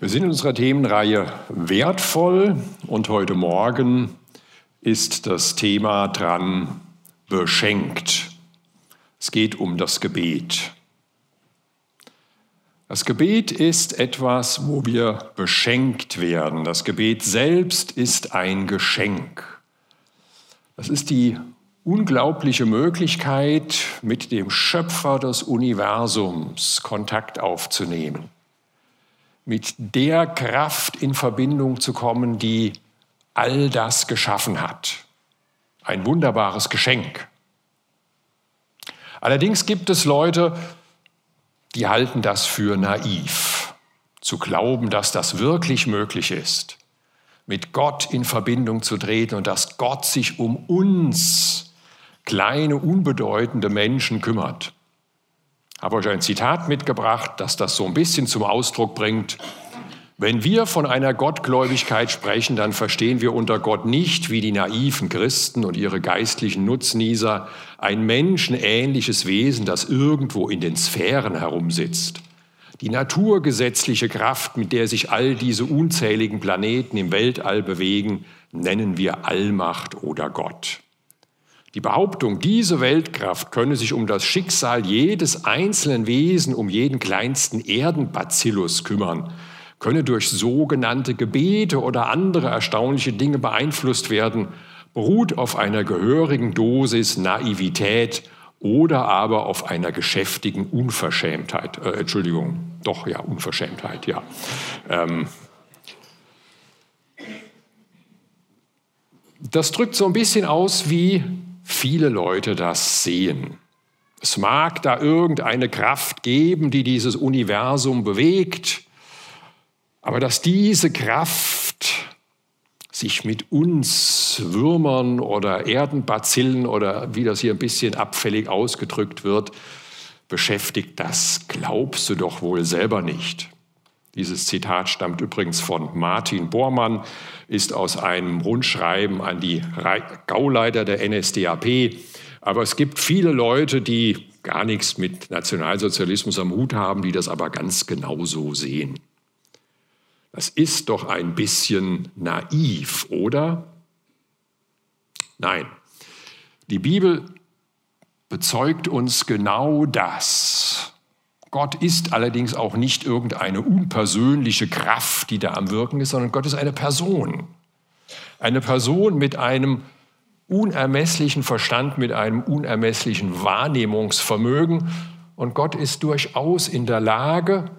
Wir sind in unserer Themenreihe wertvoll und heute Morgen ist das Thema dran beschenkt. Es geht um das Gebet. Das Gebet ist etwas, wo wir beschenkt werden. Das Gebet selbst ist ein Geschenk. Das ist die unglaubliche Möglichkeit, mit dem Schöpfer des Universums Kontakt aufzunehmen mit der Kraft in Verbindung zu kommen, die all das geschaffen hat. Ein wunderbares Geschenk. Allerdings gibt es Leute, die halten das für naiv, zu glauben, dass das wirklich möglich ist, mit Gott in Verbindung zu treten und dass Gott sich um uns, kleine, unbedeutende Menschen kümmert habe euch ein Zitat mitgebracht, das das so ein bisschen zum Ausdruck bringt. Wenn wir von einer Gottgläubigkeit sprechen, dann verstehen wir unter Gott nicht, wie die naiven Christen und ihre geistlichen Nutznießer, ein menschenähnliches Wesen, das irgendwo in den Sphären herumsitzt. Die naturgesetzliche Kraft, mit der sich all diese unzähligen Planeten im Weltall bewegen, nennen wir Allmacht oder Gott. Die Behauptung, diese Weltkraft könne sich um das Schicksal jedes einzelnen Wesen, um jeden kleinsten Erdenbazillus kümmern, könne durch sogenannte Gebete oder andere erstaunliche Dinge beeinflusst werden, beruht auf einer gehörigen Dosis Naivität oder aber auf einer geschäftigen Unverschämtheit. Äh, Entschuldigung, doch ja, Unverschämtheit, ja. Ähm, das drückt so ein bisschen aus wie viele Leute das sehen. Es mag da irgendeine Kraft geben, die dieses Universum bewegt, aber dass diese Kraft sich mit uns Würmern oder Erdenbazillen oder wie das hier ein bisschen abfällig ausgedrückt wird, beschäftigt, das glaubst du doch wohl selber nicht. Dieses Zitat stammt übrigens von Martin Bormann, ist aus einem Rundschreiben an die Gauleiter der NSDAP. Aber es gibt viele Leute, die gar nichts mit Nationalsozialismus am Hut haben, die das aber ganz genauso sehen. Das ist doch ein bisschen naiv, oder? Nein. Die Bibel bezeugt uns genau das. Gott ist allerdings auch nicht irgendeine unpersönliche Kraft, die da am Wirken ist, sondern Gott ist eine Person. Eine Person mit einem unermesslichen Verstand, mit einem unermesslichen Wahrnehmungsvermögen. Und Gott ist durchaus in der Lage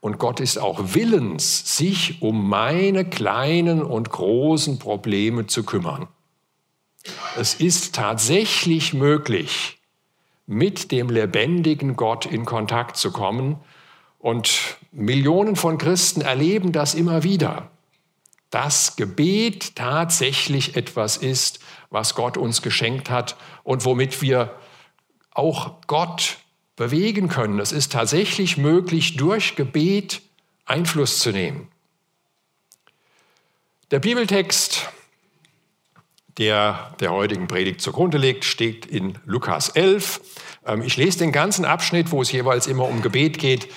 und Gott ist auch willens, sich um meine kleinen und großen Probleme zu kümmern. Es ist tatsächlich möglich, mit dem lebendigen Gott in Kontakt zu kommen. Und Millionen von Christen erleben das immer wieder, dass Gebet tatsächlich etwas ist, was Gott uns geschenkt hat und womit wir auch Gott bewegen können. Es ist tatsächlich möglich, durch Gebet Einfluss zu nehmen. Der Bibeltext der der heutigen Predigt zugrunde liegt, steht in Lukas 11. Ähm, ich lese den ganzen Abschnitt, wo es jeweils immer um Gebet geht.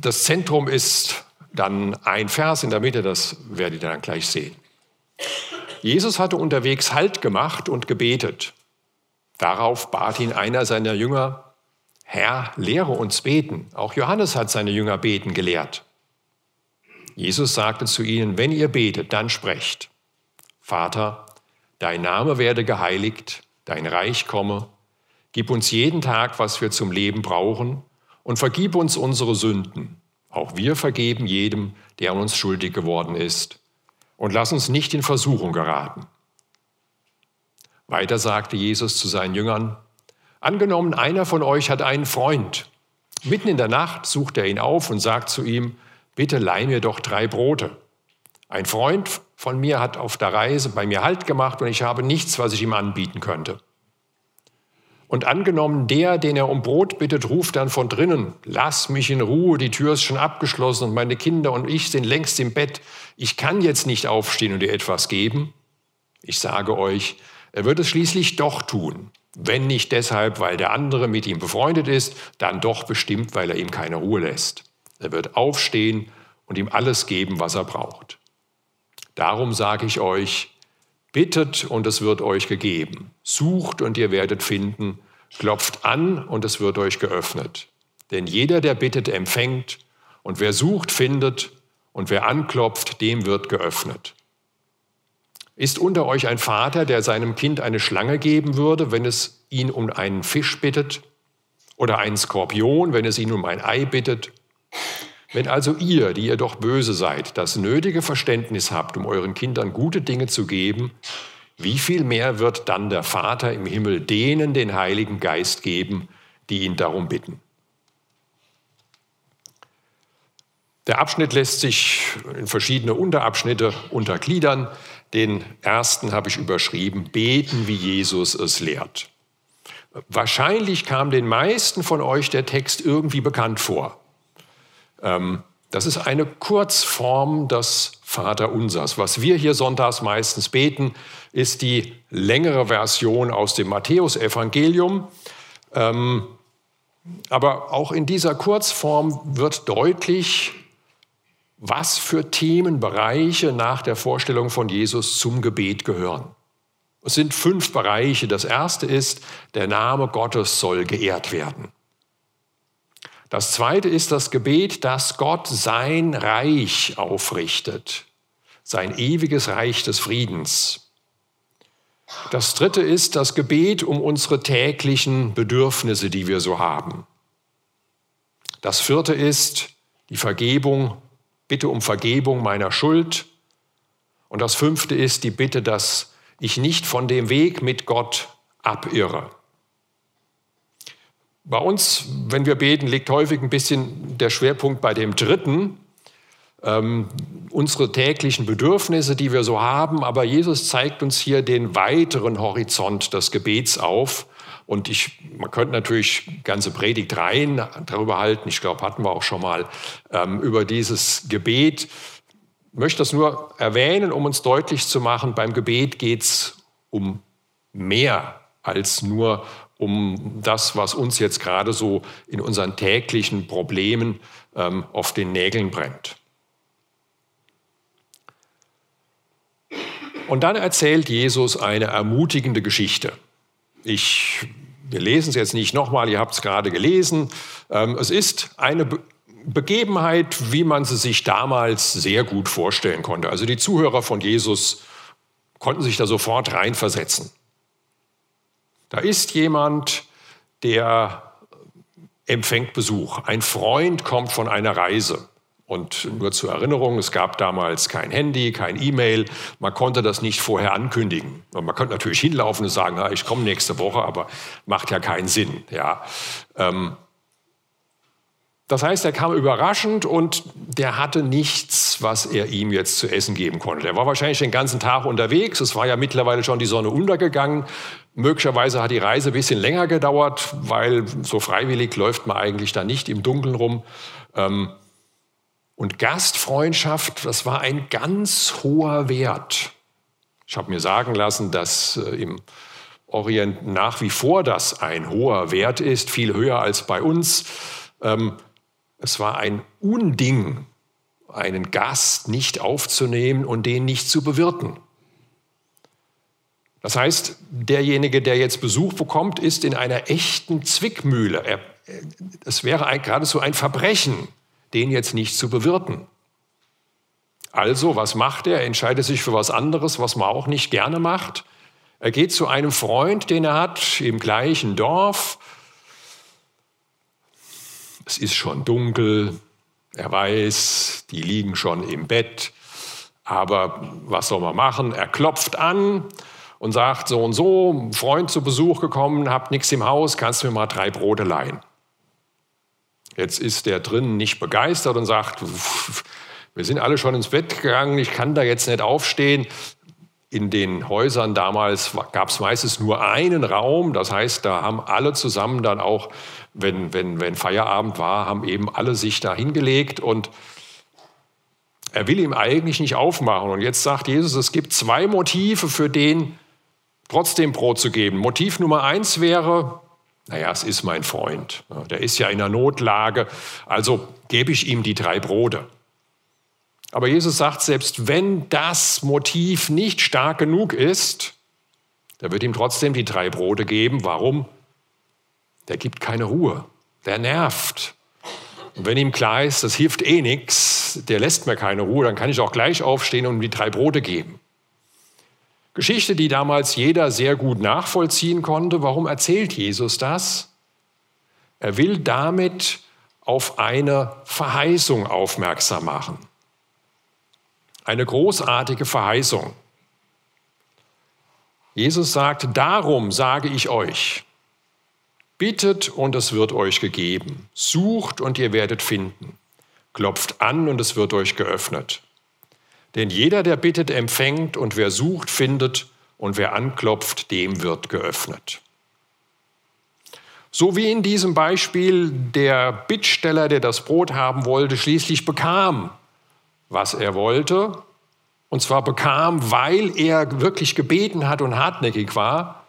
Das Zentrum ist dann ein Vers in der Mitte, das werdet ihr dann gleich sehen. Jesus hatte unterwegs Halt gemacht und gebetet. Darauf bat ihn einer seiner Jünger, Herr, lehre uns beten. Auch Johannes hat seine Jünger beten gelehrt. Jesus sagte zu ihnen, wenn ihr betet, dann sprecht. Vater, Dein Name werde geheiligt, dein Reich komme. Gib uns jeden Tag, was wir zum Leben brauchen, und vergib uns unsere Sünden. Auch wir vergeben jedem, der an uns schuldig geworden ist. Und lass uns nicht in Versuchung geraten. Weiter sagte Jesus zu seinen Jüngern, angenommen, einer von euch hat einen Freund. Mitten in der Nacht sucht er ihn auf und sagt zu ihm, bitte leih mir doch drei Brote. Ein Freund von mir hat auf der Reise bei mir Halt gemacht und ich habe nichts, was ich ihm anbieten könnte. Und angenommen, der, den er um Brot bittet, ruft dann von drinnen, lass mich in Ruhe, die Tür ist schon abgeschlossen und meine Kinder und ich sind längst im Bett, ich kann jetzt nicht aufstehen und dir etwas geben. Ich sage euch, er wird es schließlich doch tun. Wenn nicht deshalb, weil der andere mit ihm befreundet ist, dann doch bestimmt, weil er ihm keine Ruhe lässt. Er wird aufstehen und ihm alles geben, was er braucht. Darum sage ich euch, bittet und es wird euch gegeben, sucht und ihr werdet finden, klopft an und es wird euch geöffnet. Denn jeder, der bittet, empfängt, und wer sucht, findet, und wer anklopft, dem wird geöffnet. Ist unter euch ein Vater, der seinem Kind eine Schlange geben würde, wenn es ihn um einen Fisch bittet? Oder einen Skorpion, wenn es ihn um ein Ei bittet? Wenn also ihr, die ihr doch böse seid, das nötige Verständnis habt, um euren Kindern gute Dinge zu geben, wie viel mehr wird dann der Vater im Himmel denen den Heiligen Geist geben, die ihn darum bitten? Der Abschnitt lässt sich in verschiedene Unterabschnitte untergliedern. Den ersten habe ich überschrieben, beten, wie Jesus es lehrt. Wahrscheinlich kam den meisten von euch der Text irgendwie bekannt vor. Ähm, das ist eine Kurzform des Vaterunsers. Was wir hier sonntags meistens beten, ist die längere Version aus dem Matthäusevangelium. Ähm, aber auch in dieser Kurzform wird deutlich, was für Themenbereiche nach der Vorstellung von Jesus zum Gebet gehören. Es sind fünf Bereiche. Das erste ist, der Name Gottes soll geehrt werden. Das zweite ist das Gebet, dass Gott sein Reich aufrichtet, sein ewiges Reich des Friedens. Das dritte ist das Gebet um unsere täglichen Bedürfnisse, die wir so haben. Das vierte ist die Vergebung Bitte um Vergebung meiner Schuld. Und das fünfte ist die Bitte, dass ich nicht von dem Weg mit Gott abirre. Bei uns, wenn wir beten, liegt häufig ein bisschen der Schwerpunkt bei dem dritten, ähm, unsere täglichen Bedürfnisse, die wir so haben. Aber Jesus zeigt uns hier den weiteren Horizont des Gebets auf. Und ich, man könnte natürlich ganze Predigt rein darüber halten. Ich glaube, hatten wir auch schon mal ähm, über dieses Gebet. Ich möchte das nur erwähnen, um uns deutlich zu machen, beim Gebet geht es um mehr als nur um das, was uns jetzt gerade so in unseren täglichen Problemen ähm, auf den Nägeln brennt. Und dann erzählt Jesus eine ermutigende Geschichte. Ich, wir lesen es jetzt nicht nochmal, ihr habt es gerade gelesen. Ähm, es ist eine Begebenheit, wie man sie sich damals sehr gut vorstellen konnte. Also die Zuhörer von Jesus konnten sich da sofort reinversetzen. Da ist jemand, der empfängt Besuch. Ein Freund kommt von einer Reise. Und nur zur Erinnerung, es gab damals kein Handy, kein E-Mail, man konnte das nicht vorher ankündigen. Und man könnte natürlich hinlaufen und sagen, ich komme nächste Woche, aber macht ja keinen Sinn. Ja. Ähm, das heißt, er kam überraschend und der hatte nichts, was er ihm jetzt zu essen geben konnte. Er war wahrscheinlich den ganzen Tag unterwegs. Es war ja mittlerweile schon die Sonne untergegangen. Möglicherweise hat die Reise ein bisschen länger gedauert, weil so freiwillig läuft man eigentlich da nicht im Dunkeln rum. Ähm, und Gastfreundschaft, das war ein ganz hoher Wert. Ich habe mir sagen lassen, dass äh, im Orient nach wie vor das ein hoher Wert ist, viel höher als bei uns. Ähm, es war ein Unding, einen Gast nicht aufzunehmen und den nicht zu bewirten. Das heißt, derjenige, der jetzt Besuch bekommt, ist in einer echten Zwickmühle. Er, es wäre ein, geradezu ein Verbrechen, den jetzt nicht zu bewirten. Also, was macht er? Er entscheidet sich für was anderes, was man auch nicht gerne macht. Er geht zu einem Freund, den er hat, im gleichen Dorf. Es ist schon dunkel. Er weiß, die liegen schon im Bett. Aber was soll man machen? Er klopft an und sagt so und so, Freund zu Besuch gekommen, habt nichts im Haus, kannst du mir mal drei Brote leihen? Jetzt ist der drinnen nicht begeistert und sagt, wir sind alle schon ins Bett gegangen, ich kann da jetzt nicht aufstehen. In den Häusern damals gab es meistens nur einen Raum, das heißt, da haben alle zusammen dann auch, wenn, wenn, wenn Feierabend war, haben eben alle sich da hingelegt und er will ihm eigentlich nicht aufmachen. Und jetzt sagt Jesus, es gibt zwei Motive für den, trotzdem Brot zu geben. Motiv Nummer eins wäre, naja, es ist mein Freund. Der ist ja in einer Notlage. Also gebe ich ihm die drei Brote. Aber Jesus sagt, selbst wenn das Motiv nicht stark genug ist, der wird ihm trotzdem die drei Brote geben. Warum? Der gibt keine Ruhe. Der nervt. Und wenn ihm klar ist, das hilft eh nichts, der lässt mir keine Ruhe, dann kann ich auch gleich aufstehen und ihm die drei Brote geben. Geschichte, die damals jeder sehr gut nachvollziehen konnte. Warum erzählt Jesus das? Er will damit auf eine Verheißung aufmerksam machen. Eine großartige Verheißung. Jesus sagt, darum sage ich euch, bittet und es wird euch gegeben, sucht und ihr werdet finden, klopft an und es wird euch geöffnet. Denn jeder, der bittet, empfängt und wer sucht, findet und wer anklopft, dem wird geöffnet. So wie in diesem Beispiel der Bittsteller, der das Brot haben wollte, schließlich bekam, was er wollte, und zwar bekam, weil er wirklich gebeten hat und hartnäckig war,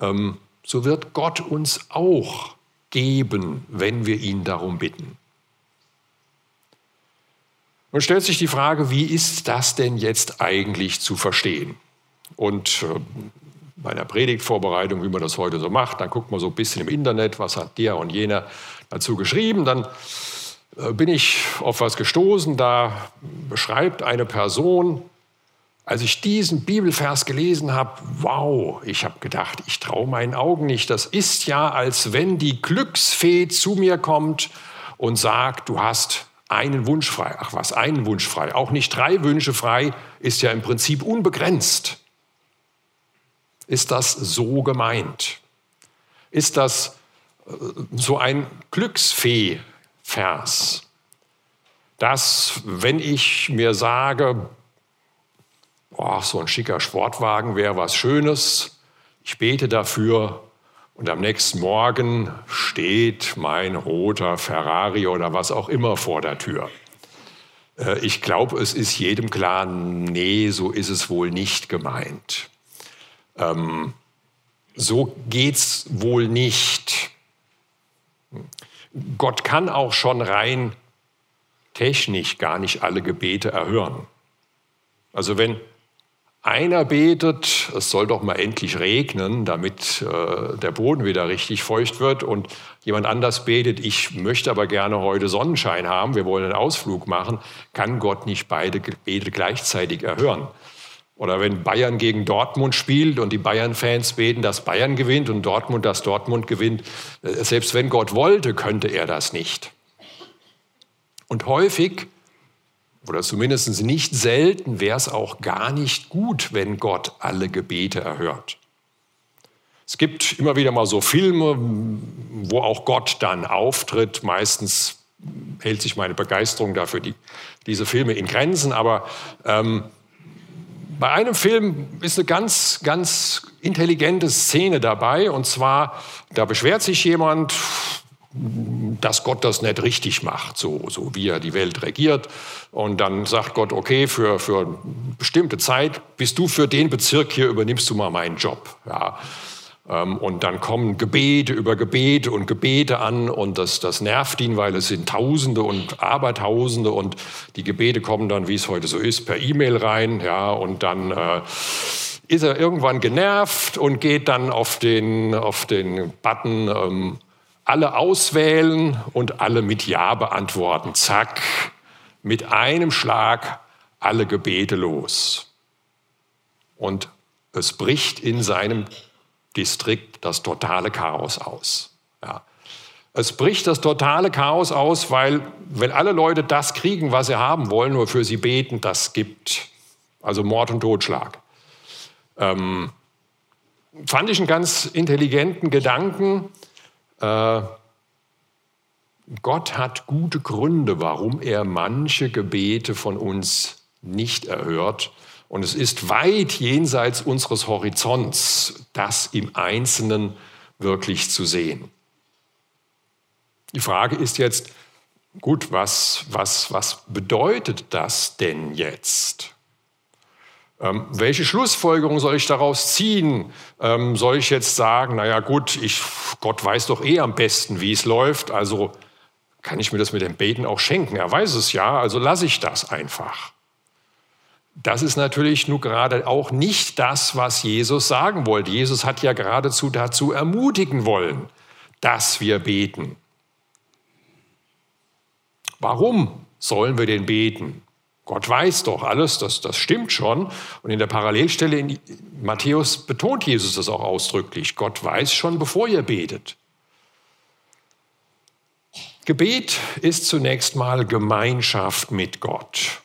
ähm, so wird Gott uns auch geben, wenn wir ihn darum bitten. Nun stellt sich die Frage, wie ist das denn jetzt eigentlich zu verstehen? Und äh, bei einer Predigtvorbereitung, wie man das heute so macht, dann guckt man so ein bisschen im Internet, was hat der und jener dazu geschrieben. Dann äh, bin ich auf was gestoßen, da beschreibt eine Person, als ich diesen Bibelvers gelesen habe, wow, ich habe gedacht, ich traue meinen Augen nicht. Das ist ja, als wenn die Glücksfee zu mir kommt und sagt, du hast einen Wunsch frei. Ach was, einen Wunsch frei. Auch nicht drei Wünsche frei ist ja im Prinzip unbegrenzt. Ist das so gemeint? Ist das äh, so ein Glücksfee-Vers, dass wenn ich mir sage, boah, so ein schicker Sportwagen wäre was Schönes, ich bete dafür, und am nächsten Morgen steht mein roter Ferrari oder was auch immer vor der Tür. Äh, ich glaube, es ist jedem klar, nee, so ist es wohl nicht gemeint. Ähm, so geht's wohl nicht. Gott kann auch schon rein technisch gar nicht alle Gebete erhören. Also wenn einer betet, es soll doch mal endlich regnen, damit äh, der Boden wieder richtig feucht wird. Und jemand anders betet, ich möchte aber gerne heute Sonnenschein haben, wir wollen einen Ausflug machen, kann Gott nicht beide Gebete gleichzeitig erhören. Oder wenn Bayern gegen Dortmund spielt und die Bayern-Fans beten, dass Bayern gewinnt und Dortmund, dass Dortmund gewinnt, äh, selbst wenn Gott wollte, könnte er das nicht. Und häufig oder zumindest nicht selten wäre es auch gar nicht gut, wenn Gott alle Gebete erhört. Es gibt immer wieder mal so Filme, wo auch Gott dann auftritt. Meistens hält sich meine Begeisterung dafür die, diese Filme in Grenzen, aber ähm, bei einem Film ist eine ganz, ganz intelligente Szene dabei. Und zwar, da beschwert sich jemand, dass Gott das nicht richtig macht, so, so wie er die Welt regiert. Und dann sagt Gott, okay, für, für eine bestimmte Zeit bist du für den Bezirk hier, übernimmst du mal meinen Job. Ja. Ähm, und dann kommen Gebete über Gebete und Gebete an und das, das nervt ihn, weil es sind Tausende und Abertausende und die Gebete kommen dann, wie es heute so ist, per E-Mail rein. Ja, und dann äh, ist er irgendwann genervt und geht dann auf den, auf den Button ähm, alle auswählen und alle mit Ja beantworten. Zack, mit einem Schlag alle Gebete los. Und es bricht in seinem Distrikt das totale Chaos aus. Ja. Es bricht das totale Chaos aus, weil wenn alle Leute das kriegen, was sie haben wollen, nur für sie beten, das gibt also Mord und Totschlag. Ähm, fand ich einen ganz intelligenten Gedanken. Äh, Gott hat gute Gründe, warum er manche Gebete von uns nicht erhört. Und es ist weit jenseits unseres Horizonts, das im Einzelnen wirklich zu sehen. Die Frage ist jetzt, gut, was, was, was bedeutet das denn jetzt? Ähm, welche Schlussfolgerung soll ich daraus ziehen? Ähm, soll ich jetzt sagen, naja gut, ich, Gott weiß doch eh am besten, wie es läuft, also kann ich mir das mit dem Beten auch schenken. Er weiß es ja, also lasse ich das einfach. Das ist natürlich nur gerade auch nicht das, was Jesus sagen wollte. Jesus hat ja geradezu dazu ermutigen wollen, dass wir beten. Warum sollen wir denn beten? Gott weiß doch alles, das, das stimmt schon. Und in der Parallelstelle in Matthäus betont Jesus das auch ausdrücklich. Gott weiß schon, bevor ihr betet. Gebet ist zunächst mal Gemeinschaft mit Gott.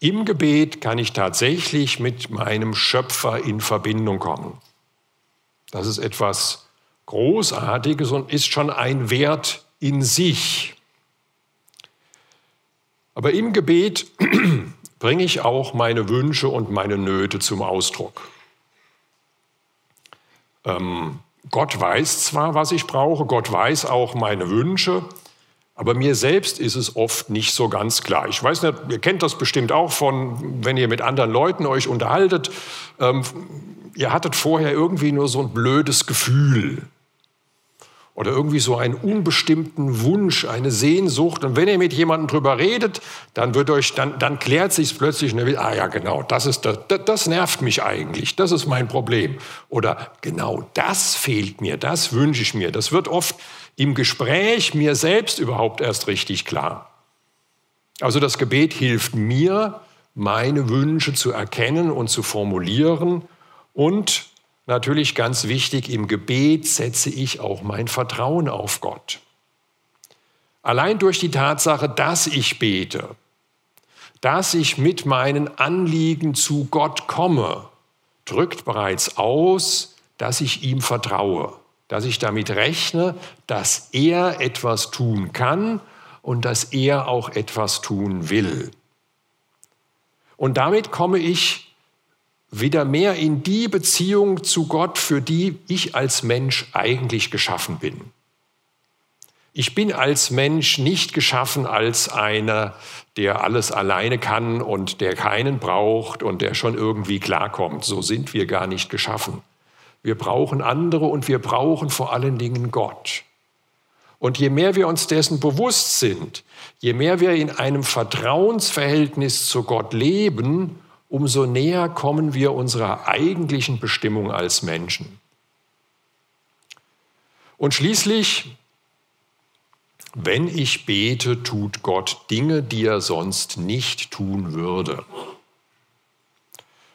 Im Gebet kann ich tatsächlich mit meinem Schöpfer in Verbindung kommen. Das ist etwas Großartiges und ist schon ein Wert in sich. Aber im Gebet bringe ich auch meine Wünsche und meine Nöte zum Ausdruck. Ähm, Gott weiß zwar, was ich brauche, Gott weiß auch meine Wünsche, aber mir selbst ist es oft nicht so ganz klar. Ich weiß nicht, ihr kennt das bestimmt auch von, wenn ihr mit anderen Leuten euch unterhaltet. Ähm, ihr hattet vorher irgendwie nur so ein blödes Gefühl oder irgendwie so einen unbestimmten Wunsch, eine Sehnsucht. Und wenn ihr mit jemandem drüber redet, dann wird euch, dann, dann klärt sich plötzlich, und ah ja, genau, das ist das, das nervt mich eigentlich, das ist mein Problem. Oder genau das fehlt mir, das wünsche ich mir. Das wird oft im Gespräch mir selbst überhaupt erst richtig klar. Also das Gebet hilft mir, meine Wünsche zu erkennen und zu formulieren und natürlich ganz wichtig, im Gebet setze ich auch mein Vertrauen auf Gott. Allein durch die Tatsache, dass ich bete, dass ich mit meinen Anliegen zu Gott komme, drückt bereits aus, dass ich ihm vertraue dass ich damit rechne, dass er etwas tun kann und dass er auch etwas tun will. Und damit komme ich wieder mehr in die Beziehung zu Gott, für die ich als Mensch eigentlich geschaffen bin. Ich bin als Mensch nicht geschaffen als einer, der alles alleine kann und der keinen braucht und der schon irgendwie klarkommt. So sind wir gar nicht geschaffen. Wir brauchen andere und wir brauchen vor allen Dingen Gott. Und je mehr wir uns dessen bewusst sind, je mehr wir in einem Vertrauensverhältnis zu Gott leben, umso näher kommen wir unserer eigentlichen Bestimmung als Menschen. Und schließlich, wenn ich bete, tut Gott Dinge, die er sonst nicht tun würde.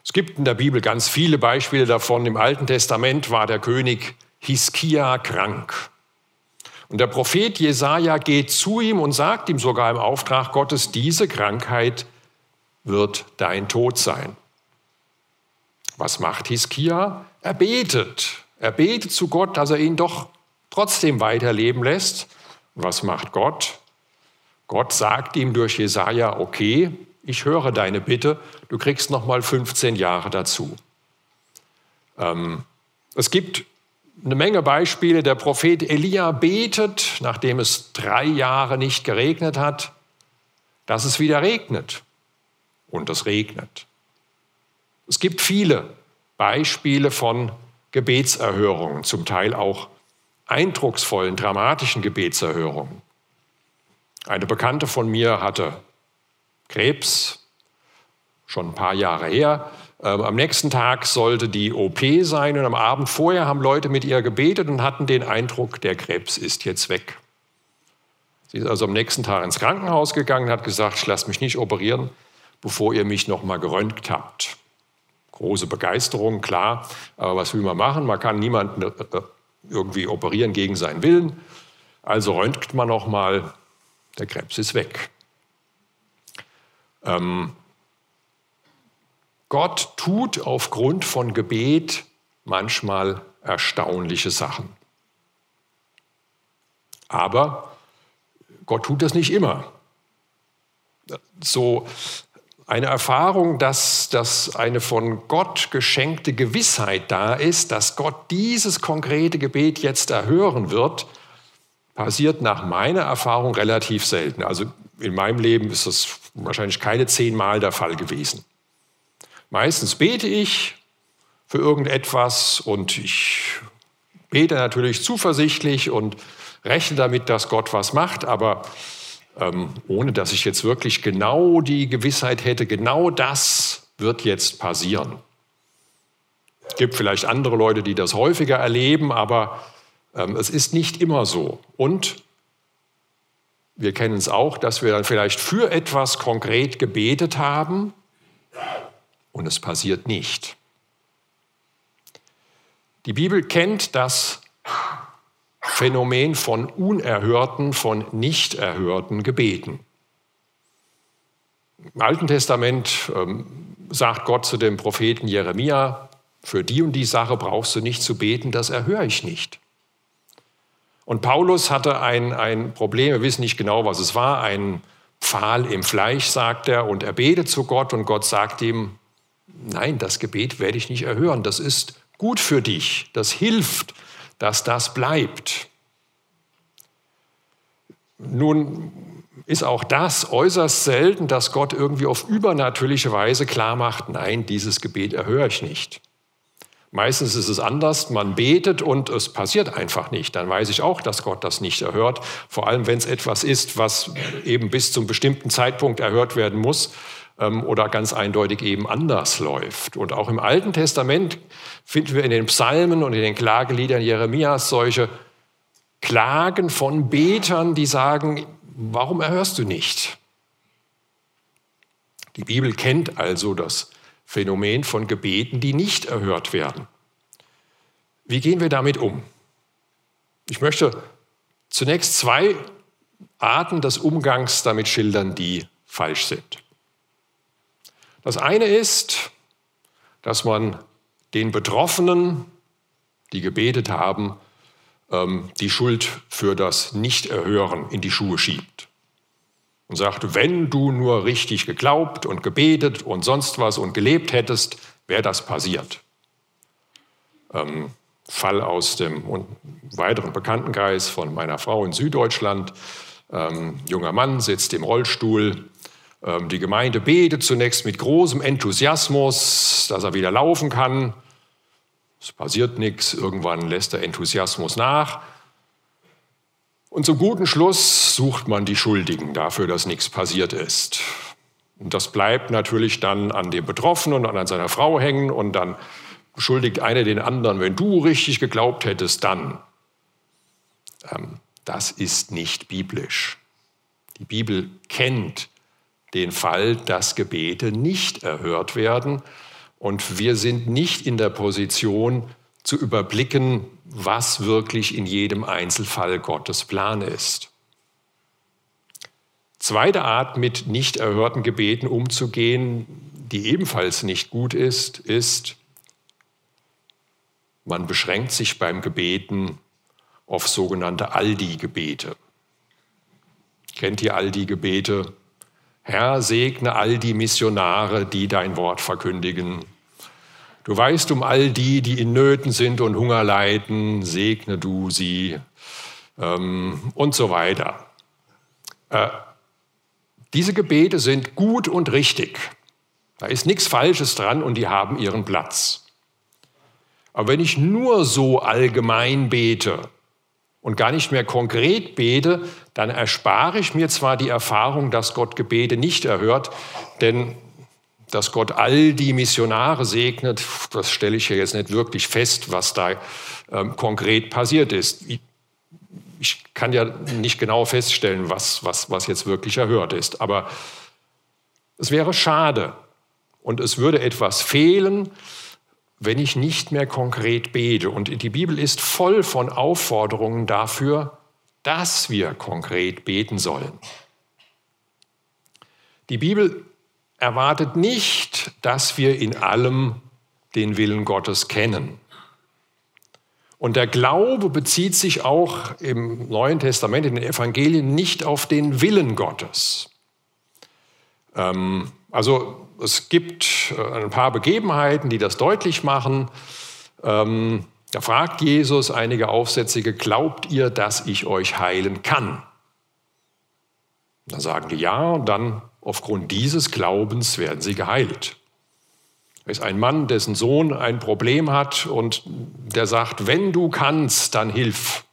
Es gibt in der Bibel ganz viele Beispiele davon. Im Alten Testament war der König Hiskia krank. Und der Prophet Jesaja geht zu ihm und sagt ihm sogar im Auftrag Gottes: Diese Krankheit wird dein Tod sein. Was macht Hiskia? Er betet. Er betet zu Gott, dass er ihn doch trotzdem weiterleben lässt. Und was macht Gott? Gott sagt ihm durch Jesaja: Okay, ich höre deine Bitte, du kriegst noch mal 15 Jahre dazu. Ähm, es gibt eine Menge Beispiele. Der Prophet Elia betet, nachdem es drei Jahre nicht geregnet hat, dass es wieder regnet. Und es regnet. Es gibt viele Beispiele von Gebetserhörungen, zum Teil auch eindrucksvollen, dramatischen Gebetserhörungen. Eine Bekannte von mir hatte Krebs, schon ein paar Jahre her. Ähm, am nächsten Tag sollte die OP sein und am Abend vorher haben Leute mit ihr gebetet und hatten den Eindruck, der Krebs ist jetzt weg. Sie ist also am nächsten Tag ins Krankenhaus gegangen und hat gesagt, ich lasse mich nicht operieren, bevor ihr mich noch mal geröntgt habt. Große Begeisterung, klar, aber was will man machen? Man kann niemanden äh, äh, irgendwie operieren gegen seinen Willen. Also röntgt man noch mal, der Krebs ist weg. Ähm, Gott tut aufgrund von Gebet manchmal erstaunliche Sachen. Aber Gott tut das nicht immer. So eine Erfahrung, dass, dass eine von Gott geschenkte Gewissheit da ist, dass Gott dieses konkrete Gebet jetzt erhören wird, passiert nach meiner Erfahrung relativ selten. Also in meinem Leben ist das wahrscheinlich keine zehnmal der Fall gewesen. Meistens bete ich für irgendetwas und ich bete natürlich zuversichtlich und rechne damit, dass Gott was macht, aber ähm, ohne dass ich jetzt wirklich genau die Gewissheit hätte, genau das wird jetzt passieren. Es gibt vielleicht andere Leute, die das häufiger erleben, aber ähm, es ist nicht immer so. Und wir kennen es auch, dass wir dann vielleicht für etwas konkret gebetet haben und es passiert nicht. Die Bibel kennt das Phänomen von unerhörten, von nicht erhörten Gebeten. Im Alten Testament ähm, sagt Gott zu dem Propheten Jeremia, für die und die Sache brauchst du nicht zu beten, das erhöre ich nicht. Und Paulus hatte ein, ein Problem, wir wissen nicht genau, was es war, ein Pfahl im Fleisch, sagt er, und er betet zu Gott und Gott sagt ihm, nein, das Gebet werde ich nicht erhören, das ist gut für dich, das hilft, dass das bleibt. Nun ist auch das äußerst selten, dass Gott irgendwie auf übernatürliche Weise klar macht, nein, dieses Gebet erhöre ich nicht. Meistens ist es anders, man betet und es passiert einfach nicht. Dann weiß ich auch, dass Gott das nicht erhört. Vor allem, wenn es etwas ist, was eben bis zum bestimmten Zeitpunkt erhört werden muss oder ganz eindeutig eben anders läuft. Und auch im Alten Testament finden wir in den Psalmen und in den Klageliedern Jeremias solche Klagen von Betern, die sagen, warum erhörst du nicht? Die Bibel kennt also das Phänomen von Gebeten, die nicht erhört werden. Wie gehen wir damit um? Ich möchte zunächst zwei Arten des Umgangs damit schildern, die falsch sind. Das eine ist, dass man den Betroffenen, die gebetet haben, ähm, die Schuld für das Nichterhören in die Schuhe schiebt und sagt, wenn du nur richtig geglaubt und gebetet und sonst was und gelebt hättest, wäre das passiert. Ähm, Fall aus dem weiteren Bekanntenkreis von meiner Frau in Süddeutschland. Ähm, junger Mann sitzt im Rollstuhl. Ähm, die Gemeinde betet zunächst mit großem Enthusiasmus, dass er wieder laufen kann. Es passiert nichts. Irgendwann lässt der Enthusiasmus nach. Und zum guten Schluss sucht man die Schuldigen dafür, dass nichts passiert ist. Und das bleibt natürlich dann an dem Betroffenen und an seiner Frau hängen und dann beschuldigt einer den anderen, wenn du richtig geglaubt hättest, dann. Ähm, das ist nicht biblisch. Die Bibel kennt den Fall, dass Gebete nicht erhört werden und wir sind nicht in der Position, zu überblicken, was wirklich in jedem Einzelfall Gottes Plan ist. Zweite Art, mit nicht erhörten Gebeten umzugehen, die ebenfalls nicht gut ist, ist, man beschränkt sich beim Gebeten auf sogenannte Aldi-Gebete. Kennt ihr Aldi-Gebete? Herr, segne all die Missionare, die dein Wort verkündigen. Du weißt um all die, die in Nöten sind und Hunger leiden, segne du sie ähm, und so weiter. Äh, diese Gebete sind gut und richtig. Da ist nichts Falsches dran und die haben ihren Platz. Aber wenn ich nur so allgemein bete und gar nicht mehr konkret bete, dann erspare ich mir zwar die Erfahrung, dass Gott Gebete nicht erhört, denn dass Gott all die Missionare segnet, das stelle ich ja jetzt nicht wirklich fest, was da ähm, konkret passiert ist. Ich, kann ja nicht genau feststellen, was, was, was jetzt wirklich erhört ist. Aber es wäre schade und es würde etwas fehlen, wenn ich nicht mehr konkret bete. Und die Bibel ist voll von Aufforderungen dafür, dass wir konkret beten sollen. Die Bibel erwartet nicht, dass wir in allem den Willen Gottes kennen. Und der Glaube bezieht sich auch im Neuen Testament, in den Evangelien, nicht auf den Willen Gottes. Ähm, also es gibt äh, ein paar Begebenheiten, die das deutlich machen. Ähm, da fragt Jesus einige Aufsätzige, glaubt ihr, dass ich euch heilen kann? Dann sagen die ja und dann Aufgrund dieses Glaubens werden sie geheilt. Da ist ein Mann, dessen Sohn ein Problem hat und der sagt, wenn du kannst, dann hilf.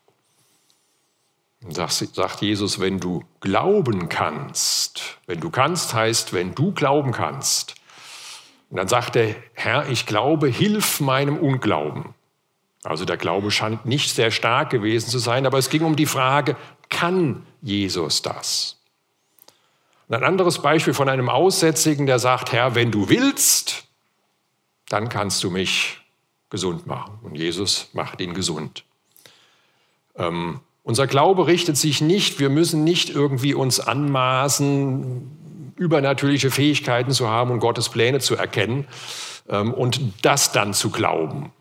Sagt Jesus, wenn du glauben kannst, wenn du kannst heißt, wenn du glauben kannst. Und dann sagt der Herr, ich glaube, hilf meinem Unglauben. Also der Glaube scheint nicht sehr stark gewesen zu sein, aber es ging um die Frage, kann Jesus das? Und ein anderes Beispiel von einem Aussätzigen, der sagt, Herr, wenn du willst, dann kannst du mich gesund machen. Und Jesus macht ihn gesund. Ähm, unser Glaube richtet sich nicht, wir müssen nicht irgendwie uns anmaßen, übernatürliche Fähigkeiten zu haben und Gottes Pläne zu erkennen ähm, und das dann zu glauben.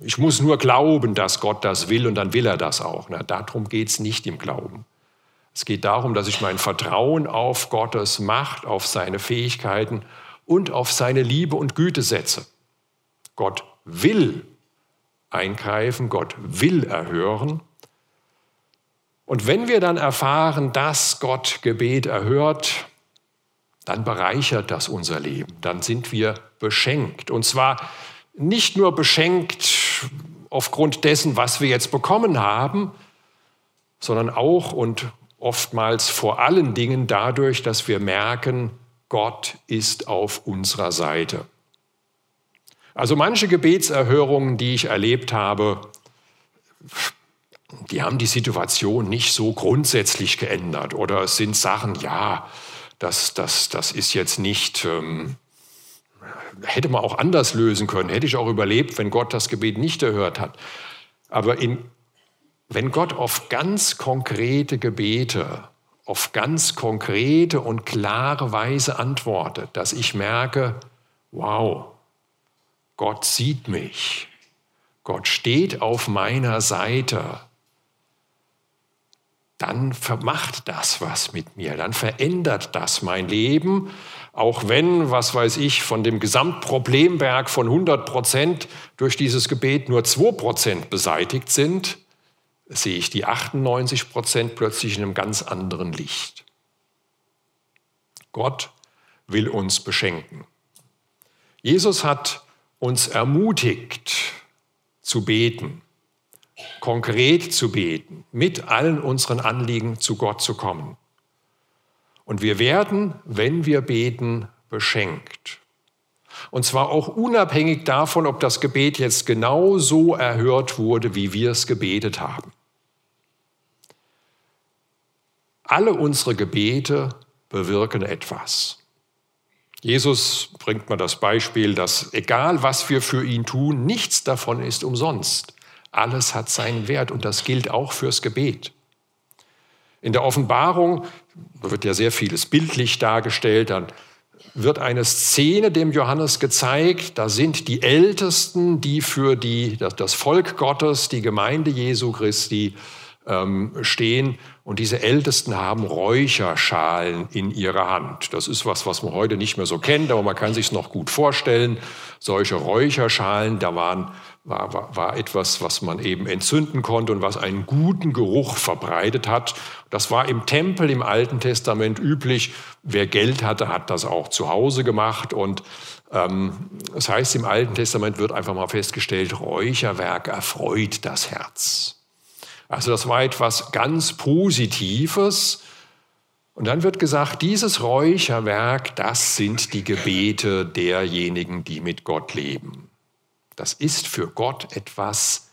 Ich muss nur glauben, dass Gott das will und dann will er das auch. Na, darum geht es nicht im Glauben. Es geht darum, dass ich mein Vertrauen auf Gottes Macht, auf seine Fähigkeiten und auf seine Liebe und Güte setze. Gott will eingreifen, Gott will erhören und wenn wir dann erfahren, dass Gott Gebet erhört, dann bereichert das unser Leben. Dann sind wir beschenkt. Und zwar nicht nur beschenkt aufgrund dessen, was wir jetzt bekommen haben, sondern auch und oftmals vor allen Dingen dadurch, dass wir merken, Gott ist auf unserer Seite. Also manche Gebetserhörungen, die ich erlebt habe, die haben die Situation nicht so grundsätzlich geändert. Oder es sind Sachen, ja, das, das, das ist jetzt nicht, ähm, hätte man auch anders lösen können, hätte ich auch überlebt, wenn Gott das Gebet nicht erhört hat. Aber in, wenn Gott auf ganz konkrete Gebete, auf ganz konkrete und klare Weise antwortet, dass ich merke, wow, Gott sieht mich, Gott steht auf meiner Seite, dann vermacht das was mit mir, dann verändert das mein Leben, auch wenn, was weiß ich, von dem Gesamtproblemberg von 100 Prozent durch dieses Gebet nur 2 Prozent beseitigt sind, sehe ich die 98 Prozent plötzlich in einem ganz anderen Licht. Gott will uns beschenken. Jesus hat uns ermutigt zu beten konkret zu beten, mit allen unseren Anliegen zu Gott zu kommen. Und wir werden, wenn wir beten, beschenkt. Und zwar auch unabhängig davon, ob das Gebet jetzt genau so erhört wurde, wie wir es gebetet haben. Alle unsere Gebete bewirken etwas. Jesus bringt mal das Beispiel, dass egal was wir für ihn tun, nichts davon ist umsonst. Alles hat seinen Wert und das gilt auch fürs Gebet. In der Offenbarung wird ja sehr vieles bildlich dargestellt, dann wird eine Szene dem Johannes gezeigt, da sind die Ältesten, die für die, das Volk Gottes, die Gemeinde Jesu Christi ähm, stehen und diese Ältesten haben Räucherschalen in ihrer Hand. Das ist was, was man heute nicht mehr so kennt, aber man kann sich es noch gut vorstellen. Solche Räucherschalen, da waren war, war, war etwas, was man eben entzünden konnte und was einen guten Geruch verbreitet hat. Das war im Tempel im Alten Testament üblich. Wer Geld hatte, hat das auch zu Hause gemacht. Und ähm, das heißt, im Alten Testament wird einfach mal festgestellt, Räucherwerk erfreut das Herz. Also das war etwas ganz Positives. Und dann wird gesagt, dieses Räucherwerk, das sind die Gebete derjenigen, die mit Gott leben. Das ist für Gott etwas,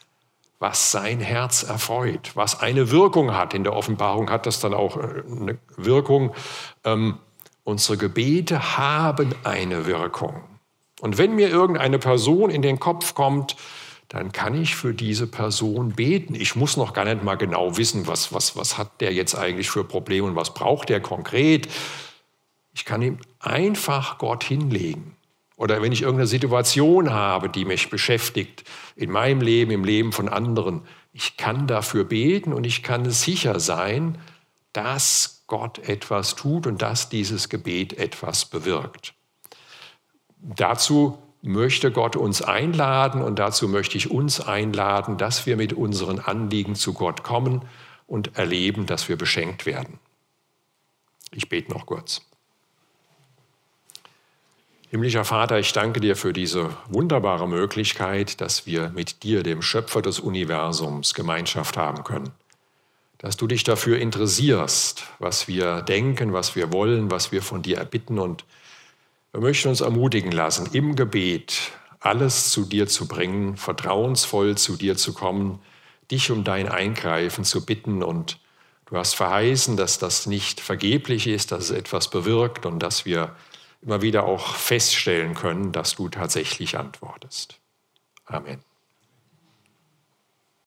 was sein Herz erfreut, was eine Wirkung hat. In der Offenbarung hat das dann auch äh, eine Wirkung. Ähm, unsere Gebete haben eine Wirkung. Und wenn mir irgendeine Person in den Kopf kommt, dann kann ich für diese Person beten. Ich muss noch gar nicht mal genau wissen, was, was, was hat der jetzt eigentlich für Probleme und was braucht der konkret. Ich kann ihm einfach Gott hinlegen. Oder wenn ich irgendeine Situation habe, die mich beschäftigt, in meinem Leben, im Leben von anderen, ich kann dafür beten und ich kann sicher sein, dass Gott etwas tut und dass dieses Gebet etwas bewirkt. Dazu möchte Gott uns einladen und dazu möchte ich uns einladen, dass wir mit unseren Anliegen zu Gott kommen und erleben, dass wir beschenkt werden. Ich bete noch kurz. Himmlischer Vater, ich danke dir für diese wunderbare Möglichkeit, dass wir mit dir, dem Schöpfer des Universums, Gemeinschaft haben können. dass du dich dafür interessierst, was wir denken, was wir wollen, was wir von dir erbitten. Und wir möchten uns ermutigen lassen, im Gebet alles zu dir zu bringen, vertrauensvoll zu dir zu kommen, dich um dein Eingreifen zu bitten. Und du hast verheißen, dass das nicht vergeblich ist, dass es etwas bewirkt und dass wir immer wieder auch feststellen können, dass du tatsächlich antwortest. Amen.